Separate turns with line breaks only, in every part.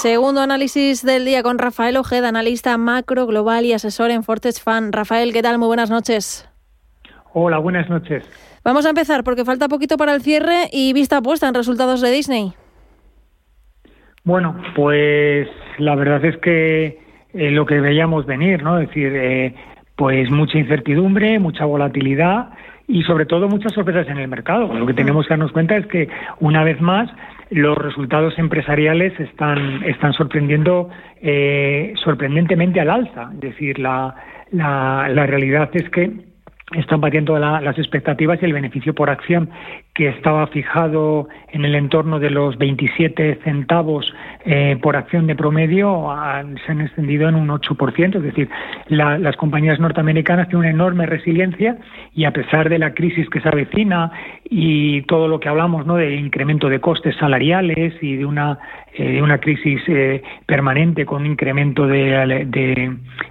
Segundo análisis del día con Rafael Ojeda, analista macro, global y asesor en Fortes Fan. Rafael, ¿qué tal? Muy buenas noches.
Hola, buenas noches.
Vamos a empezar porque falta poquito para el cierre y vista puesta en resultados de Disney.
Bueno, pues la verdad es que eh, lo que veíamos venir, ¿no? Es decir, eh, pues mucha incertidumbre, mucha volatilidad y sobre todo muchas sorpresas en el mercado. Lo que tenemos que darnos cuenta es que una vez más los resultados empresariales están, están sorprendiendo eh, sorprendentemente al alza. Es decir, la, la, la realidad es que están batiendo las expectativas y el beneficio por acción que estaba fijado en el entorno de los 27 centavos eh, por acción de promedio se han extendido en un 8%, es decir, las compañías norteamericanas tienen una enorme resiliencia y a pesar de la crisis que se avecina y todo lo que hablamos ¿no? de incremento de costes salariales y de una eh, una crisis eh, permanente con incremento de,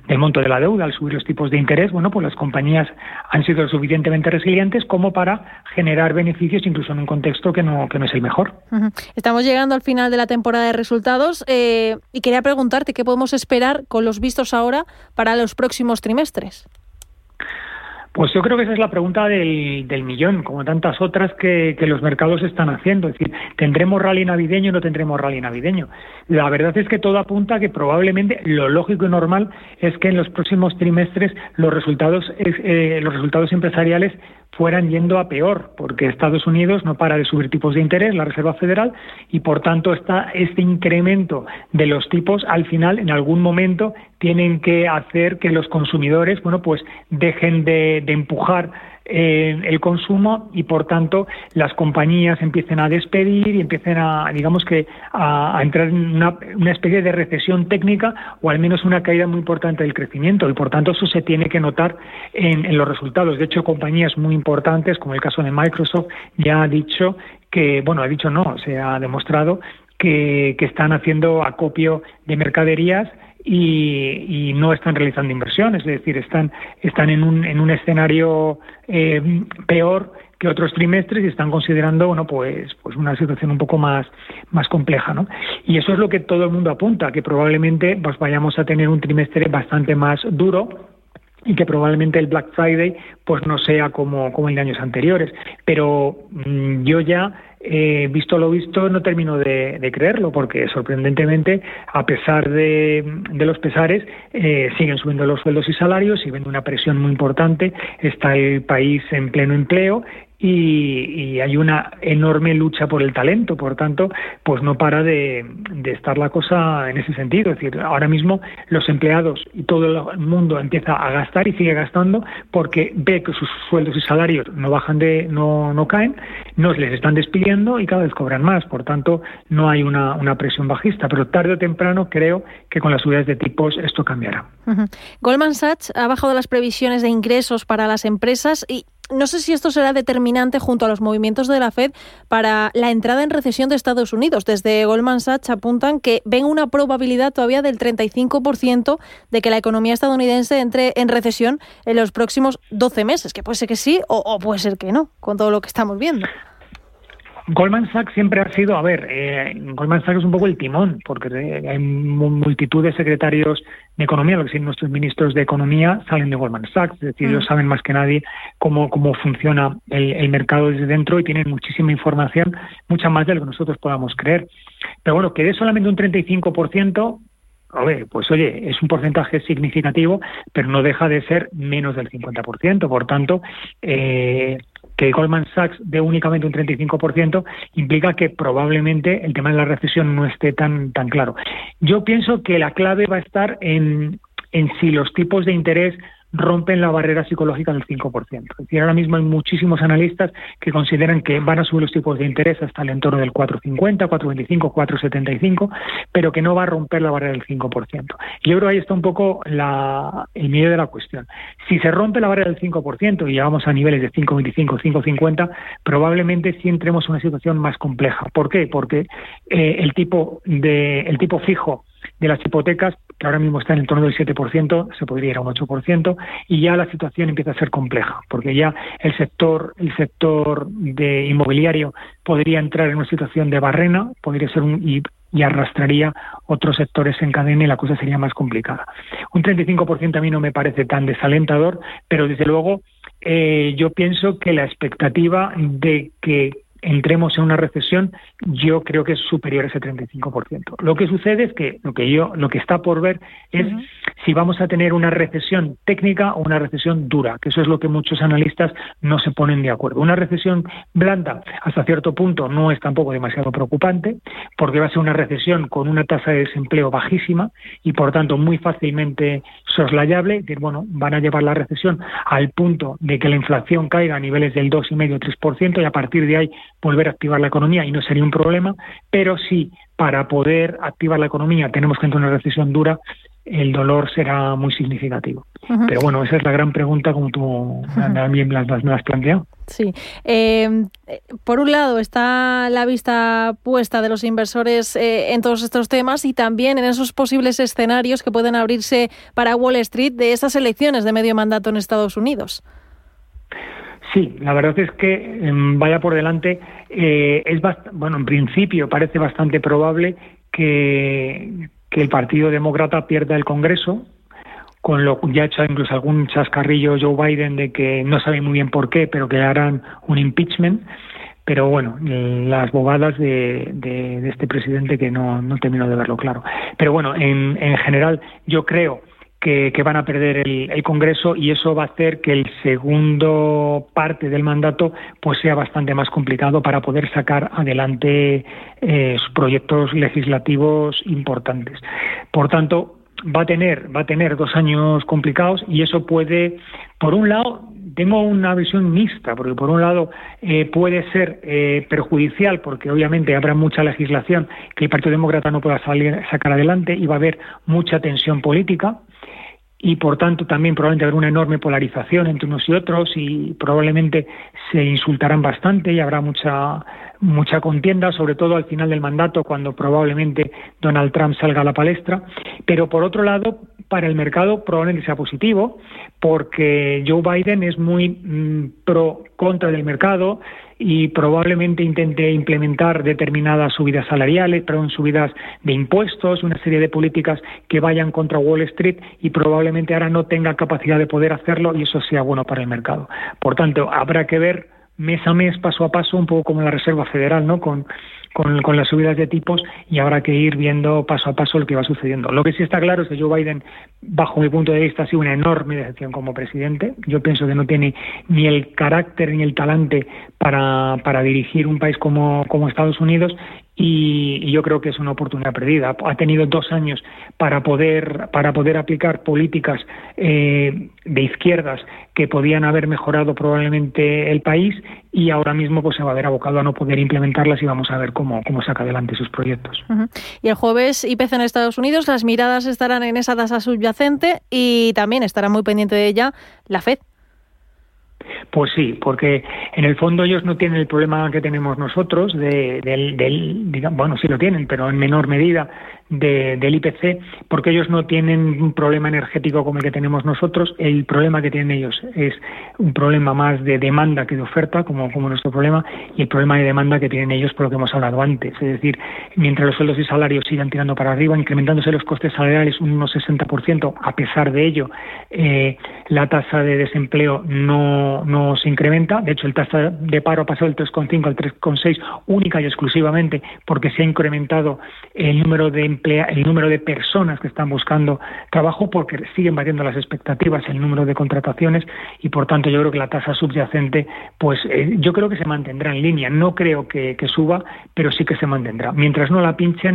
del monto de la deuda al subir los tipos de interés, bueno, pues las compañías han sido suficientemente resilientes como para generar beneficios incluso en un contexto que no, que no es el mejor.
Estamos llegando al final de la temporada de resultados eh, y quería preguntarte qué podemos esperar con los vistos ahora para los próximos trimestres.
Pues yo creo que esa es la pregunta del, millón, como tantas otras que, que, los mercados están haciendo. Es decir, ¿tendremos rally navideño o no tendremos rally navideño? La verdad es que todo apunta a que probablemente lo lógico y normal es que en los próximos trimestres los resultados, eh, los resultados empresariales fueran yendo a peor, porque Estados Unidos no para de subir tipos de interés, la Reserva Federal, y por tanto está este incremento de los tipos al final, en algún momento, tienen que hacer que los consumidores, bueno, pues dejen de, de empujar eh, el consumo y por tanto las compañías empiecen a despedir y empiecen a, digamos que, a, entrar en una, especie de recesión técnica o al menos una caída muy importante del crecimiento y por tanto eso se tiene que notar en, los resultados. De hecho, compañías muy importantes, como el caso de Microsoft, ya ha dicho que, bueno, ha dicho no, se ha demostrado que, que están haciendo acopio de mercaderías y, no están realizando inversiones, es decir, están, están en, un, en un escenario eh, peor que otros trimestres y están considerando bueno pues pues una situación un poco más más compleja no y eso es lo que todo el mundo apunta que probablemente pues vayamos a tener un trimestre bastante más duro y que probablemente el Black Friday pues no sea como, como en años anteriores. Pero mm, yo ya, eh, visto lo visto, no termino de, creerlo, porque sorprendentemente, a pesar de, los pesares, eh, siguen subiendo los sueldos y salarios, y ven una presión muy importante, está el país en pleno empleo y, hay una enorme lucha por el talento, por tanto, pues no para de, estar la cosa en ese sentido. Es decir, ahora mismo los empleados y todo el mundo empieza a gastar y sigue gastando porque ve que sus sueldos y salarios no bajan de, no, no caen, no les están despidiendo y cada vez cobran más. Por tanto, no hay una, una presión bajista, pero tarde o temprano creo que con las subidas de tipos esto cambiará.
Goldman Sachs ha bajado las previsiones de ingresos para las empresas y no sé si esto será determinante junto a los movimientos de la Fed para la entrada en recesión de Estados Unidos. Desde Goldman Sachs apuntan que ven una probabilidad todavía del 35% de que la economía estadounidense entre en recesión en los próximos 12 meses, que puede ser que sí o, o puede ser que no, con todo lo que estamos viendo.
Goldman Sachs siempre ha sido, a ver, eh, Goldman Sachs es un poco el timón, porque hay multitud de secretarios de economía, lo que sí, nuestros ministros de economía salen de Goldman Sachs, es decir, ellos mm. saben más que nadie cómo, cómo funciona el, mercado desde dentro y tienen muchísima información, mucha más de lo que nosotros podamos creer. Pero bueno, que de solamente un 35%, a ver, pues oye, es un porcentaje significativo, pero no deja de ser menos del 50%. Por tanto, eh, que Goldman Sachs dé únicamente un 35% implica que probablemente el tema de la recesión no esté tan, tan claro. Yo pienso que la clave va a estar en, en si los tipos de interés rompen la barrera psicológica del 5%. Es decir, ahora mismo hay muchísimos analistas que consideran que van a subir los tipos de interés hasta el entorno del 4,50, 4,25, 4,75, pero que no va a romper la barrera del 5%. Y yo creo que ahí está un poco la, el medio de la cuestión. Si se rompe la barrera del 5% y llegamos a niveles de 5,25, 5,50, probablemente sí entremos en una situación más compleja. ¿Por qué? Porque eh, el tipo de el tipo fijo de las hipotecas, que ahora mismo está en el torno del 7%, se podría ir a un 8%, y ya la situación empieza a ser compleja, porque ya el sector, el sector de inmobiliario podría entrar en una situación de barrena, podría ser un, y y arrastraría otros sectores en cadena y la cosa sería más complicada. Un 35% a mí no me parece tan desalentador, pero desde luego eh, yo pienso que la expectativa de que entremos en una recesión, yo creo que es superior a ese 35%. Lo que sucede es que lo que yo lo que está por ver es si vamos a tener una recesión técnica o una recesión dura, que eso es lo que muchos analistas no se ponen de acuerdo. Una recesión blanda hasta cierto punto no es tampoco demasiado preocupante, porque va a ser una recesión con una tasa de desempleo bajísima y por tanto muy fácilmente soslayable, decir, bueno, van a llevar la recesión al punto de que la inflación caiga a niveles del 2,5-3% y a partir de ahí volver a activar la economía y no sería un problema, pero sí para poder activar la economía tenemos que entrar en una recesión dura, el dolor será muy significativo. Pero bueno, esa es la gran pregunta como tú también me las, has planteado.
Sí. Em, por un lado está la vista puesta de los inversores eh, en todos estos temas y también en esos posibles escenarios que pueden abrirse para Wall Street de esas elecciones de medio mandato en Estados Unidos.
Sí, la verdad es que em, vaya por delante. Eh, es bueno, en principio parece bastante probable que, que el Partido Demócrata pierda el Congreso, con lo ya ha hecho incluso algún chascarrillo Joe Biden de que no sabe muy bien por qué, pero que harán un impeachment. Pero bueno, las bobadas de, de, este presidente que no, no termino de verlo claro. Pero bueno, en, en general yo creo que, van a perder el, Congreso y eso va a hacer que el segundo parte del mandato pues sea bastante más complicado para poder sacar adelante eh, proyectos legislativos importantes. Por tanto, va a tener va a tener dos años complicados y eso puede por un lado tengo una visión mixta porque por un lado eh, puede ser eh, perjudicial porque obviamente habrá mucha legislación que el Partido Demócrata no pueda salir sacar adelante y va a haber mucha tensión política y por tanto también probablemente habrá una enorme polarización entre unos y otros y probablemente se insultarán bastante y habrá mucha mucha contienda, sobre todo al final del mandato, cuando probablemente Donald Trump salga a la palestra. Pero por otro lado, para el mercado probablemente sea positivo, porque Joe Biden es muy mm, pro contra del mercado, y probablemente intente implementar determinadas subidas salariales, pero en subidas de impuestos, una serie de políticas que vayan contra Wall Street y probablemente ahora no tenga capacidad de poder hacerlo y eso sea bueno para el mercado. Por tanto, habrá que ver mes a mes, paso a paso, un poco como la Reserva Federal, ¿no? Con, con, las subidas de tipos y habrá que ir viendo paso a paso lo que va sucediendo. Lo que sí está claro es que Joe Biden, bajo mi punto de vista, ha sido una enorme decepción como presidente. Yo pienso que no tiene ni el carácter ni el talante para, para dirigir un país como, como Estados Unidos y, yo creo que es una oportunidad perdida. Ha tenido dos años para poder, para poder aplicar políticas eh, de izquierdas que podían haber mejorado probablemente el país y ahora mismo pues se va a ver abocado a no poder implementarlas y vamos a ver cómo, cómo saca adelante sus proyectos.
Y el jueves IPC en Estados Unidos, las miradas estarán en esa tasa subyacente y también estará muy pendiente de ella la FED.
Pues sí, porque en el fondo ellos no tienen el problema que tenemos nosotros, de, del, del digamos, bueno, sí lo tienen, pero en menor medida del IPC, porque ellos no tienen un problema energético como el que tenemos nosotros. El problema que tienen ellos es un problema más de demanda que de oferta, como, como nuestro problema, y el problema de demanda que tienen ellos por lo que hemos hablado antes. Es decir, mientras los sueldos y salarios sigan tirando para arriba, incrementándose los costes salariales un unos 60%, a pesar de ello, eh, la tasa de desempleo no, no se incrementa. De hecho, el tasa de paro ha pasado del 3,5 al 3,6 única y exclusivamente porque se ha incrementado el número de el número de personas que están buscando trabajo porque siguen batiendo las expectativas el número de contrataciones y por tanto yo creo que la tasa subyacente pues eh, yo creo que se mantendrá en línea no creo que suba pero sí que se mantendrá mientras no la pinchen